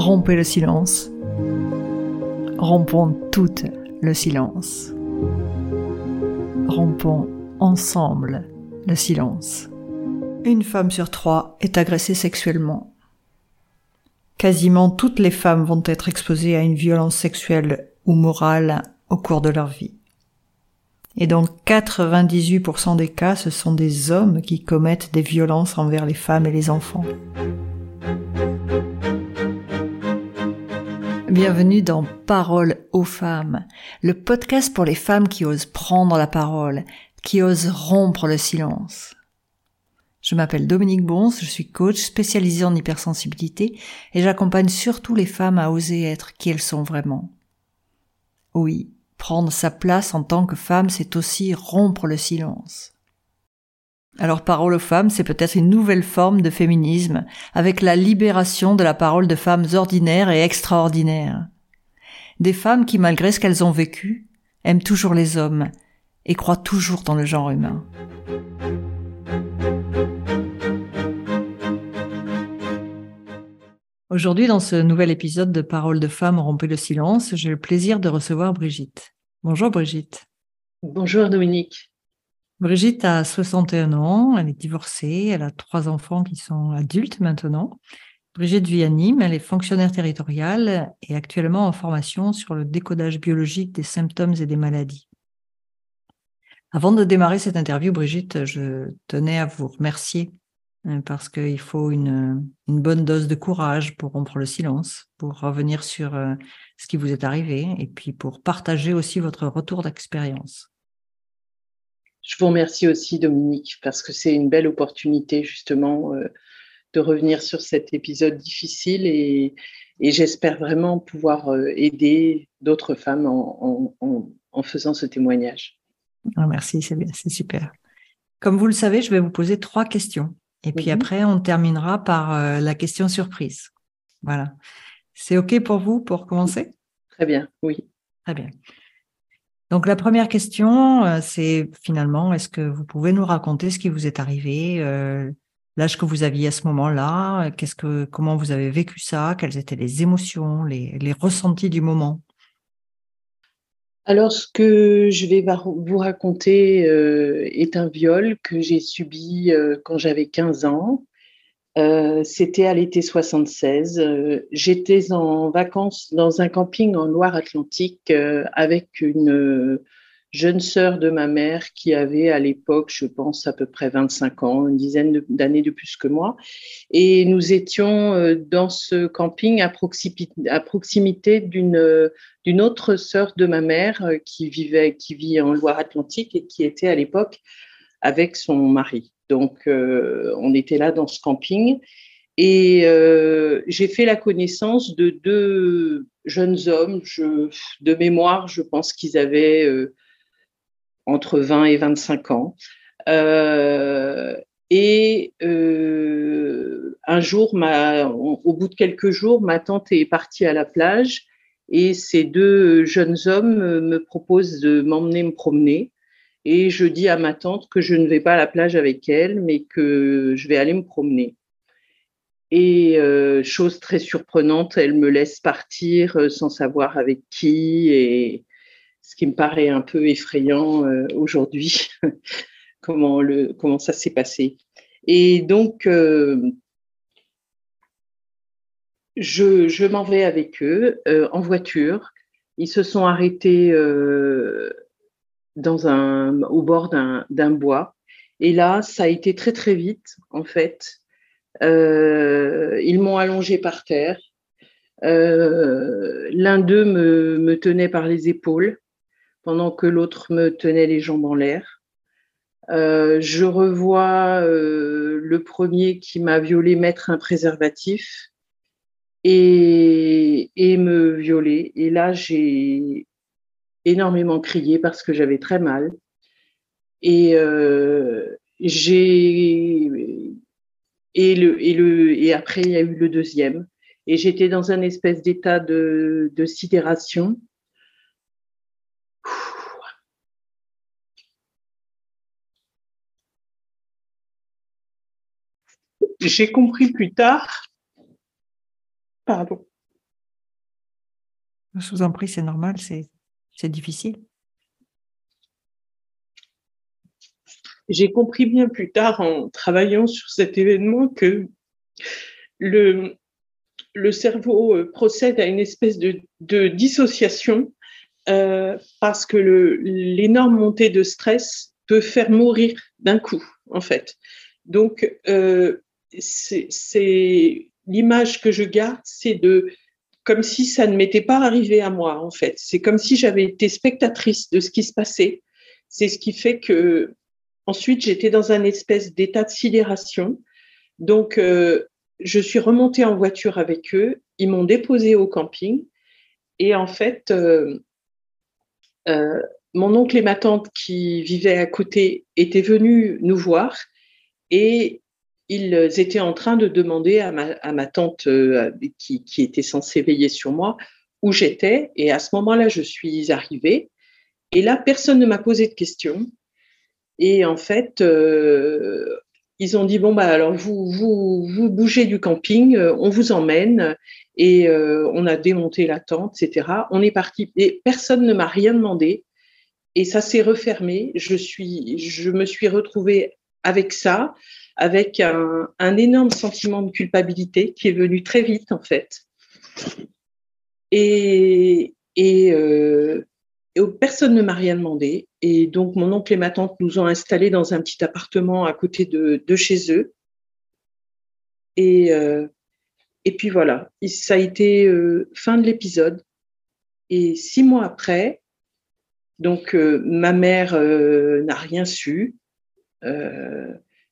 Rompez le silence. Rompons tout le silence. Rompons ensemble le silence. Une femme sur trois est agressée sexuellement. Quasiment toutes les femmes vont être exposées à une violence sexuelle ou morale au cours de leur vie. Et dans 98% des cas, ce sont des hommes qui commettent des violences envers les femmes et les enfants. Bienvenue dans Parole aux femmes, le podcast pour les femmes qui osent prendre la parole, qui osent rompre le silence. Je m'appelle Dominique Bons, je suis coach spécialisé en hypersensibilité et j'accompagne surtout les femmes à oser être qui elles sont vraiment. Oui, prendre sa place en tant que femme, c'est aussi rompre le silence. Alors parole aux femmes, c'est peut-être une nouvelle forme de féminisme, avec la libération de la parole de femmes ordinaires et extraordinaires. Des femmes qui, malgré ce qu'elles ont vécu, aiment toujours les hommes et croient toujours dans le genre humain. Aujourd'hui, dans ce nouvel épisode de Paroles de femmes rompez le silence, j'ai le plaisir de recevoir Brigitte. Bonjour Brigitte. Bonjour Dominique. Brigitte a 61 ans, elle est divorcée, elle a trois enfants qui sont adultes maintenant. Brigitte vit elle est fonctionnaire territoriale et actuellement en formation sur le décodage biologique des symptômes et des maladies. Avant de démarrer cette interview, Brigitte, je tenais à vous remercier hein, parce qu'il faut une, une, bonne dose de courage pour rompre le silence, pour revenir sur euh, ce qui vous est arrivé et puis pour partager aussi votre retour d'expérience. Je vous remercie aussi, Dominique, parce que c'est une belle opportunité justement euh, de revenir sur cet épisode difficile et, j'espère vraiment pouvoir euh, aider d'autres femmes en, faisant ce témoignage. Ah, merci, c'est c'est super. Comme vous le savez, je vais vous poser trois questions. Et puis après, on terminera par euh, la question surprise. Voilà. C'est OK pour vous pour commencer? Très bien, oui. Très bien. Donc la première question, euh, c'est finalement, est-ce que vous pouvez nous raconter ce qui vous est arrivé, euh, l'âge que vous aviez à ce moment-là, comment vous avez vécu ça, quelles étaient les émotions, les, ressentis du moment? Alors, ce que je vais vous raconter euh, est un viol que j'ai subi quand j'avais 15 ans. Euh, c'était à l'été 76. Euh, j'étais en vacances dans un camping en Loire-Atlantique euh, avec une jeune sœur de ma mère qui avait à l'époque, je pense, à peu près 25 ans, une dizaine d'années de plus que moi. Et nous étions dans ce camping à proximité, proximité d'une autre sœur de ma mère qui vivait, qui vit en Loire-Atlantique et qui était à l'époque avec son mari. Donc, euh, on était là dans ce camping et euh, j'ai fait la connaissance de deux jeunes hommes. de mémoire, je pense qu'ils avaient euh, entre 20 et 25 ans. et un jour, au bout de quelques jours, ma tante est partie à la plage et ces deux jeunes hommes me proposent de m'emmener me promener. Et je dis à ma tante que je ne vais pas à la plage avec elle, mais que je vais aller me promener. Et euh, chose très surprenante, elle me laisse partir euh, sans savoir avec qui, et ce qui me paraît un peu effrayant euh, aujourd'hui, comment, comment ça s'est passé. Et donc, je, je m'en vais avec eux en voiture. Ils se sont arrêtés dans un, au bord d'un bois. Et là, ça a été très très vite, en fait. Euh, ils m'ont allongé par terre. Euh, l'un d'eux me, tenait par les épaules, pendant que l'autre me tenait les jambes en l'air. Euh, je revois le premier qui m'a violé mettre un préservatif et, et me violer. Et là, j'ai énormément crié parce que j'avais très mal. Et euh, j'ai et le et le et après il y a eu le deuxième et j'étais dans un espèce d'état de, de sidération. J'ai compris plus tard, pardon, Je vous en prie, c'est normal, c'est difficile. J'ai compris bien plus tard en travaillant sur cet événement que le, le cerveau euh, procède à une espèce de, de dissociation euh, parce que l'énorme montée de stress peut faire mourir d'un coup, en fait. Donc, euh, c'est l'image que je garde, c'est de comme si ça ne m'était pas arrivé à moi, en fait. C'est comme si j'avais été spectatrice de ce qui se passait. C'est ce qui fait que ensuite j'étais dans un espèce d'état de sidération. Donc, euh, je suis remontée en voiture avec eux. Ils m'ont déposé au camping. Et en fait, euh, euh, mon oncle et ma tante qui vivaient à côté étaient venus nous voir et ils étaient en train de demander à ma, tante euh, qui, était censée veiller sur moi où j'étais. Et à ce moment-là, je suis arrivée. Et là, personne ne m'a posé de questions. Et en fait, euh, ils ont dit bon bah alors vous vous vous bougez du camping, euh, on vous emmène et on a démonté la tente, etc. On est parti et personne ne m'a rien demandé et ça s'est refermé. Je suis je me suis retrouvée avec ça avec un, énorme sentiment de culpabilité qui est venu très vite en fait. Et, et, euh, personne ne m'a rien demandé. Et donc mon oncle et ma tante nous ont installés dans un petit appartement à côté de, chez eux. Et, euh, et puis voilà, ça a été euh, fin de l'épisode. Et six mois après, donc ma mère n'a rien su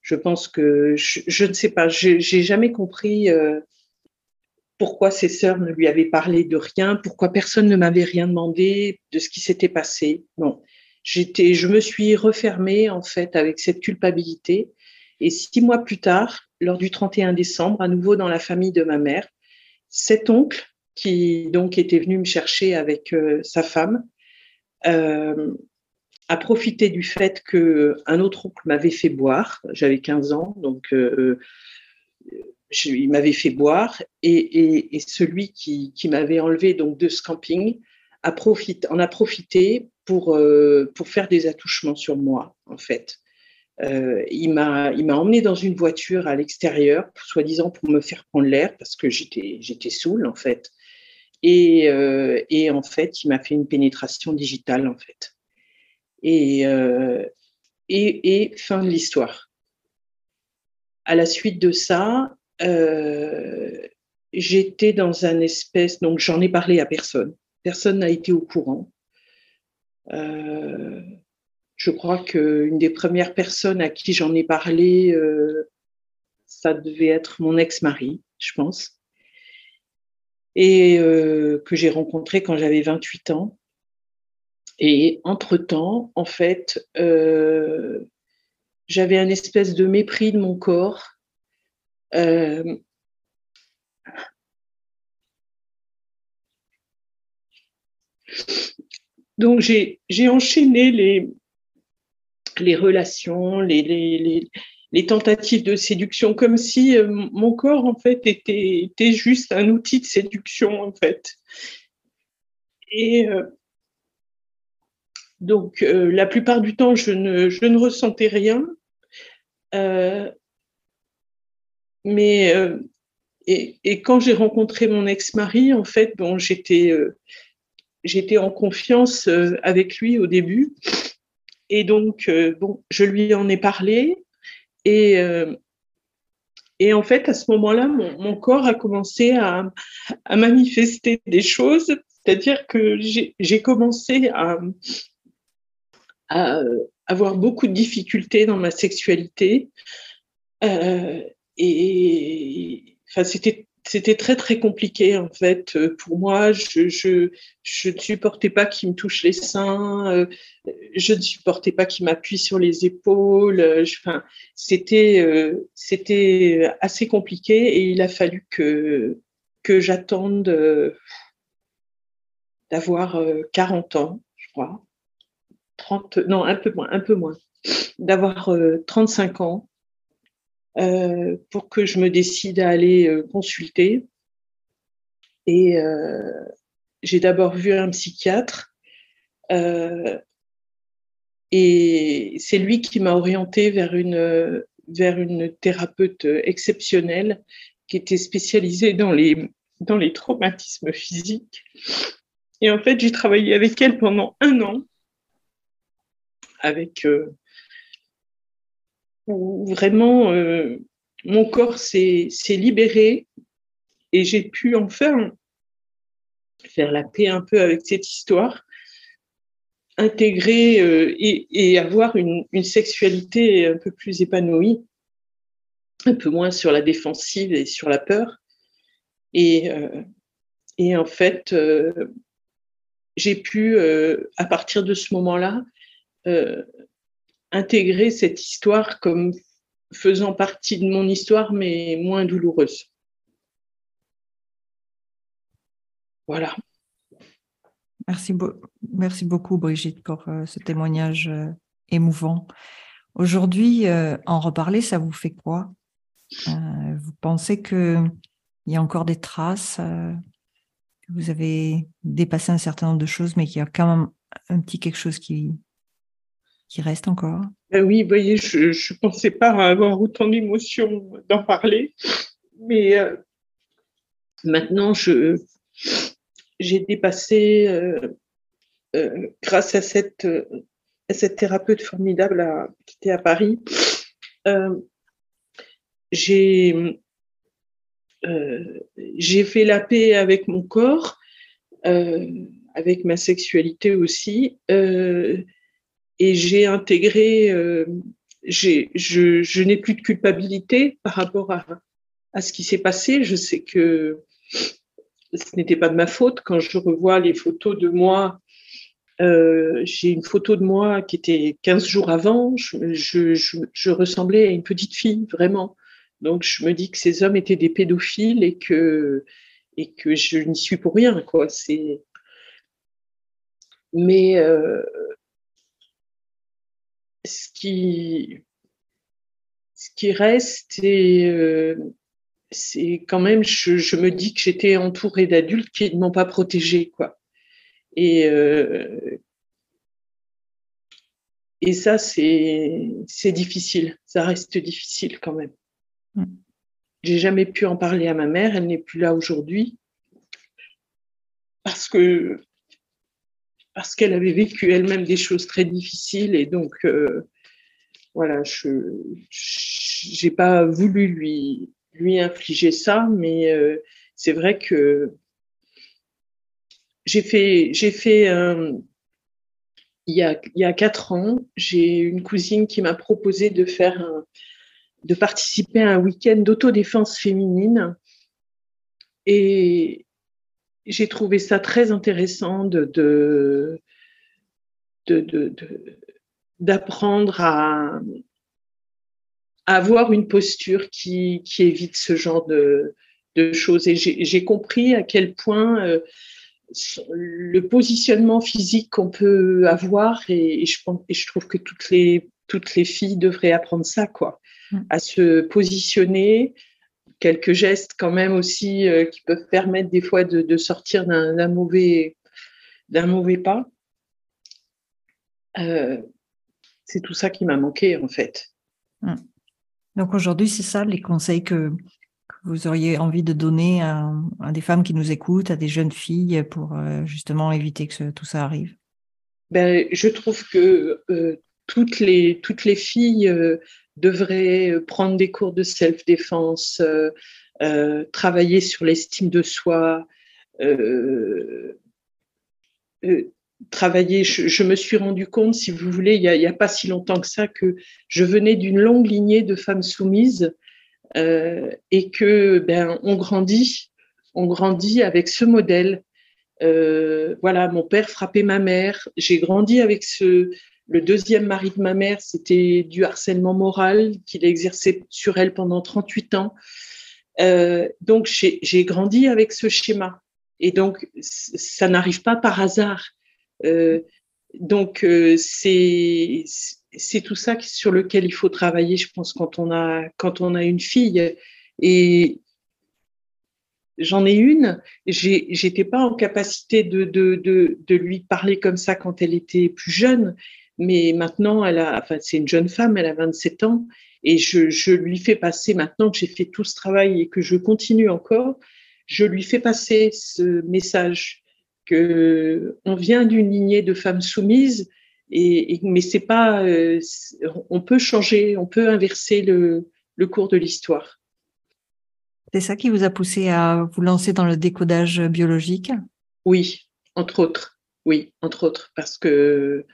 je pense que je, ne sais pas, j'ai jamais compris euh, pourquoi ses sœurs ne lui avaient parlé de rien, pourquoi personne ne m'avait rien demandé de ce qui s'était passé. Non, j'étais, je me suis refermée en fait avec cette culpabilité. Et six mois plus tard, lors du 31 décembre, à nouveau dans la famille de ma mère, cet oncle qui donc était venu me chercher avec euh, sa femme, euh, a profité du fait que un autre oncle m'avait fait boire. J'avais 15 ans, donc euh, il m'avait fait boire et, celui qui, m'avait enlevé donc de ce camping en a profité pour, euh, pour faire des attouchements sur moi en fait. Euh, il m'a emmené dans une voiture à l'extérieur, soi-disant pour me faire prendre l'air parce que j'étais j'étais saoule en fait. Et, et en fait, il m'a fait une pénétration digitale en fait. Euh, et, et, fin de l'histoire. À la suite de ça, euh, j'étais dans un espèce, donc j'en ai parlé à personne. Personne n'a été au courant. Euh, je crois qu'une des premières personnes à qui j'en ai parlé, ça devait être mon ex-mari, je pense, et que j'ai rencontré quand j'avais 28 ans. Et entre-temps, en fait, euh, j'avais un espèce de mépris de mon corps. Euh, donc j'ai enchaîné les, les relations, les, les, les, tentatives de séduction, comme si euh, mon corps, en fait, était, était juste un outil de séduction, en fait. Et donc, euh, la plupart du temps, je ne, je ne ressentais rien. Euh, mais euh, et, et, quand j'ai rencontré mon ex-mari, en fait, bon, j'étais en confiance avec lui au début. Et donc, bon, je lui en ai parlé. Et, et en fait, à ce moment-là, mon, mon, corps a commencé à, à manifester des choses. C'est-à-dire que j'ai commencé à, à euh, avoir beaucoup de difficultés dans ma sexualité. Euh, et enfin, c'était c'était très très compliqué en fait pour moi. Je, je, je ne supportais pas qu'il me touche les seins, euh, je ne supportais pas qu'il m'appuie sur les épaules. enfin, c'était c'était assez compliqué et il a fallu que que j'attende d'avoir 40 ans, je crois, 30, non, un peu moins, un peu moins, d'avoir 35 euh, ans euh, pour que je me décide à aller euh, consulter. Et, j'ai d'abord vu un psychiatre et c'est lui qui m'a orientée vers une, vers une thérapeute exceptionnelle qui était spécialisée dans les, dans les traumatismes physiques. Et en fait, j'ai travaillé avec elle pendant un an, avec euh, où vraiment euh, mon corps s'est libéré et j'ai pu enfin faire la paix un peu avec cette histoire intégrer euh, et, avoir une, sexualité un peu plus épanouie, un peu moins sur la défensive et sur la peur. Et, en fait, j'ai pu, à partir de ce moment-là, intégrer cette histoire comme faisant partie de mon histoire, mais moins douloureuse. Voilà. Merci, merci beaucoup, Brigitte, pour euh, ce témoignage euh, émouvant. Aujourd'hui, euh, en reparler, ça vous fait quoi? Vous pensez qu'il y a encore des traces, vous avez dépassé un certain nombre de choses, mais qu'il y a quand même un petit quelque chose qui, qui reste encore. Ben Oui, vous voyez, je ne pensais pas avoir autant d'émotions d'en parler, mais maintenant, je, j'ai dépassé, euh, euh, grâce à cette, euh, cette thérapeute formidable qui était à Paris, j'ai j'ai fait la paix avec mon corps, avec ma sexualité aussi, et j'ai intégré, je, je n'ai plus de culpabilité par rapport à, ce qui s'est passé. Je sais que ce n'était pas de ma faute. Quand je revois les photos de moi, euh, j'ai une photo de moi qui était 15 jours avant, je, ressemblais à une petite fille, vraiment. Donc je me dis que ces hommes étaient des pédophiles et que, et que je n'y suis pour rien. Quoi. Mais euh, ce, qui, ce qui reste, et, euh, c'est quand même, je, me dis que j'étais entourée d'adultes qui ne m'ont pas protégée, quoi. Et, euh, et ça, c'est, c'est difficile. Ça reste difficile quand même. Mm. J'ai jamais pu en parler à ma mère. Elle n'est plus là aujourd'hui parce que parce qu'elle avait vécu elle-même des choses très difficiles et donc euh, voilà, je n'ai pas voulu lui lui infliger ça, mais euh, c'est vrai que j'ai fait, j'ai fait il, y a, il y a quatre ans, j'ai une cousine qui m'a proposé de faire de participer à un week-end d'autodéfense féminine. Et j'ai trouvé ça très intéressant de, de, d'apprendre à, avoir une posture qui, évite ce genre de, choses. Et j'ai compris à quel point euh, le positionnement physique qu'on peut avoir, et, je, et, je, trouve que toutes les, toutes les filles devraient apprendre ça, quoi, mm. à se positionner, quelques gestes quand même aussi euh, qui peuvent permettre des fois de, sortir d'un mauvais, mauvais pas. Euh, c'est tout ça qui m'a manqué en fait. Mm. Donc aujourd'hui, c'est ça les conseils que, vous auriez envie de donner à, des femmes qui nous écoutent, à des jeunes filles pour euh, justement éviter que tout ça arrive? Ben, Je trouve que toutes, les, toutes les filles euh, devraient prendre des cours de self-défense, travailler sur l'estime de soi, travailler. Je, me suis rendu compte, si vous voulez, il n'y a, pas si longtemps que ça, que je venais d'une longue lignée de femmes soumises euh, et que ben on grandit, on grandit avec ce modèle. Euh, voilà, mon père frappait ma mère. J'ai grandi avec ce. Le deuxième mari de ma mère, c'était du harcèlement moral qu'il exerçait sur elle pendant 38 ans. Euh, donc j'ai grandi avec ce schéma. Et donc, ça n'arrive pas par hasard. Euh, donc, euh, c'est tout ça sur lequel il faut travailler, je pense, quand on a, quand on a une fille. Et, j'en ai une. J'étais pas en capacité de, lui parler comme ça quand elle était plus jeune, mais maintenant, elle a, enfin, c'est une jeune femme, elle a 27 ans, et je, je lui fais passer, maintenant que j'ai fait tout ce travail et que je continue encore, je lui fais passer ce message que on vient d'une lignée de femmes soumises, et, mais c'est pas, euh, on peut changer, on peut inverser le, le cours de l'histoire. C'est ça qui vous a poussé à vous lancer dans le décodage biologique? Oui, entre autres. Oui, entre autres, parce que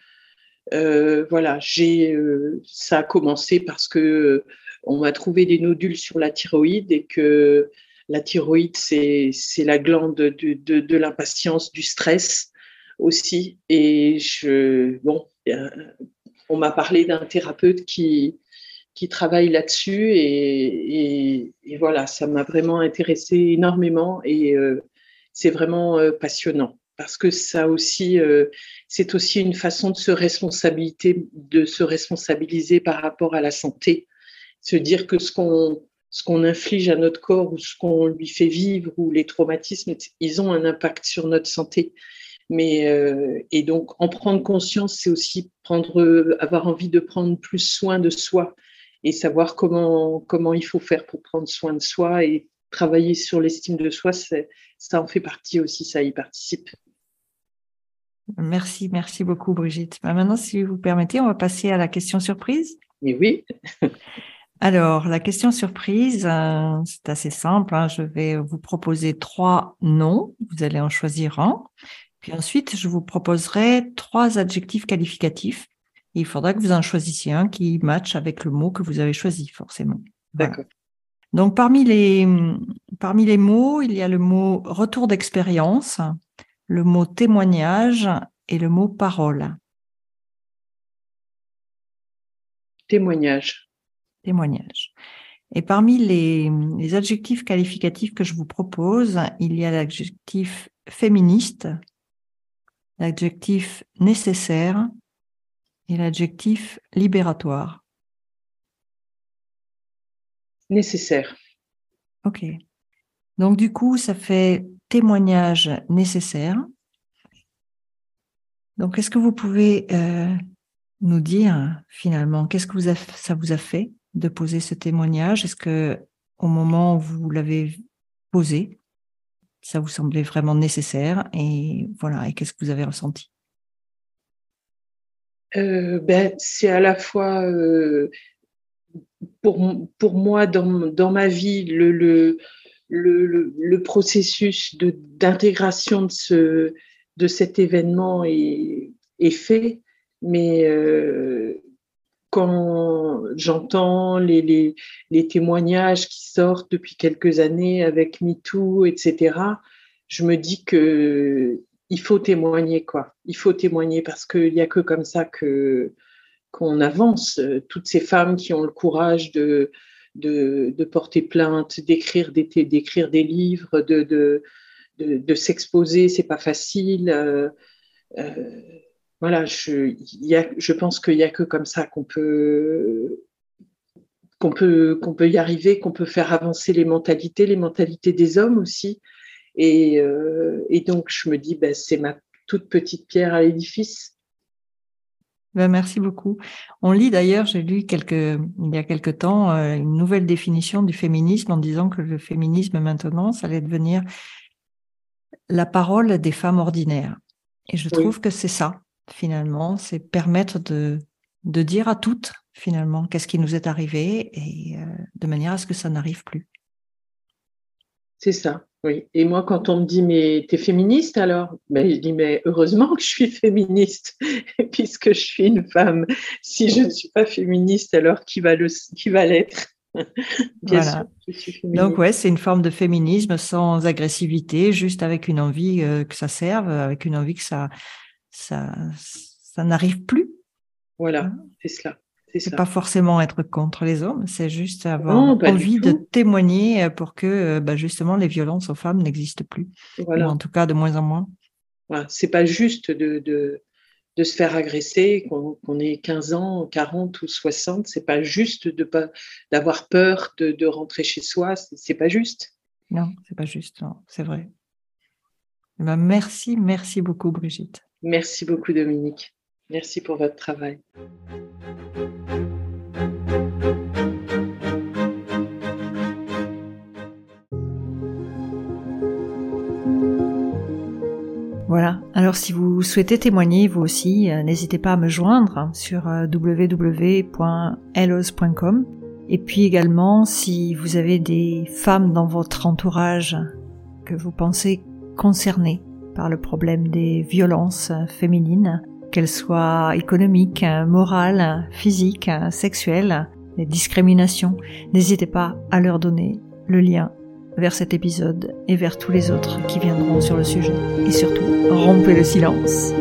euh, voilà, j'ai euh, ça a commencé parce que euh, on m'a trouvé des nodules sur la thyroïde et que la thyroïde c'est c'est la glande de, de, de l'impatience, du stress aussi. Et je bon, on m'a parlé d'un thérapeute qui qui travaille là-dessus et, et, voilà, ça m'a vraiment intéressé énormément et euh, c'est vraiment euh, passionnant parce que ça aussi, euh, c'est aussi une façon de se responsabiliser, de se responsabiliser par rapport à la santé, se dire que ce qu'on ce qu'on inflige à notre corps ou ce qu'on lui fait vivre ou les traumatismes, ils ont un impact sur notre santé. Mais euh, et donc en prendre conscience, c'est aussi prendre, avoir envie de prendre plus soin de soi et savoir comment, comment il faut faire pour prendre soin de soi et travailler sur l'estime de soi, ça en fait partie aussi, ça y participe. Merci, merci beaucoup Brigitte. Bah, maintenant, si vous permettez, on va passer à la question surprise. Et oui. Alors, la question surprise, euh, c'est assez simple. Hein. Je vais vous proposer trois noms. Vous allez en choisir un. Puis ensuite, je vous proposerai trois adjectifs qualificatifs il faudra que vous en choisissiez un qui matche avec le mot que vous avez choisi, forcément. D'accord. Donc, parmi les, parmi les mots, il y a le mot retour d'expérience, le mot témoignage et le mot parole. Témoignage. Témoignage. Et parmi les, les adjectifs qualificatifs que je vous propose, il y a l'adjectif féministe, l'adjectif nécessaire et l'adjectif libératoire Nécessaire. Ok. Donc du coup, ça fait témoignage nécessaire. Donc est-ce que vous pouvez euh, nous dire finalement? Qu'est-ce que ça vous a fait de poser ce témoignage? Est-ce que au moment où vous l'avez posé, ça vous semblait vraiment nécessaire? Et voilà, et qu'est-ce que vous avez ressenti? Euh, ben, c'est à la fois euh, pour, pour moi dans, dans ma vie le, le, le, le processus d'intégration de, ce, de cet événement est, est fait, mais euh, quand j'entends les, les, les, témoignages qui sortent depuis quelques années avec MeToo, etc., je me dis que il faut témoigner, quoi. Il faut témoigner parce qu'il n'y a que comme ça que qu'on avance. Toutes ces femmes qui ont le courage de, de, porter plainte, d'écrire des, livres, de, de, de, s'exposer, c'est pas facile. Euh, euh, voilà, je, pense qu'il n'y a que comme ça qu'on peut qu'on peut, y arriver, qu'on peut faire avancer les mentalités, les mentalités des hommes aussi. Et, euh, donc, je me dis, ben, c'est ma toute petite pierre à l'édifice. Ben, merci beaucoup. On lit d'ailleurs, j'ai lu quelques, il y a quelque temps euh, une nouvelle définition du féminisme en disant que le féminisme maintenant, ça allait devenir la parole des femmes ordinaires. Et je trouve que c'est ça, finalement, c'est permettre de, de dire à toutes, finalement, qu'est-ce qui nous est arrivé et euh, de manière à ce que ça n'arrive plus. C'est ça. Oui. Et moi, quand on me dit, mais t'es féministe alors? Ben, Je dis, mais heureusement que je suis féministe, puisque je suis une femme. Si je ne suis pas féministe, alors qui va, le, qui va l'être? Voilà. Donc ouais, c'est une forme de féminisme sans agressivité, juste avec une envie euh, que ça serve, avec une envie que ça, ça, ça n'arrive plus. Voilà, hein? c'est cela. C'est pas forcément être contre les hommes, c'est juste avoir envie de témoigner euh, pour que euh, bah, justement les violences aux femmes n'existent plus, voilà. ou en tout cas de moins en moins. Voilà. C'est pas juste de, de, de, se faire agresser, qu'on ait 15 ans, 40 ou 60, c'est pas juste de pas d'avoir peur de, de, rentrer chez soi, c'est pas juste. Non, c'est pas juste, c'est vrai. Eh ben, merci, merci beaucoup Brigitte. Merci beaucoup Dominique. Merci pour votre travail. Voilà. Alors si vous souhaitez témoigner vous aussi, euh, n'hésitez pas à me joindre sur euh, www.elos.com. Et puis également, si vous avez des femmes dans votre entourage que vous pensez concernées par le problème des violences féminines, qu'elles soient économiques, morales, physiques, sexuelles, les discriminations, n'hésitez pas à leur donner le lien vers cet épisode et vers tous les autres qui viendront sur le sujet. Et surtout, rompez le silence.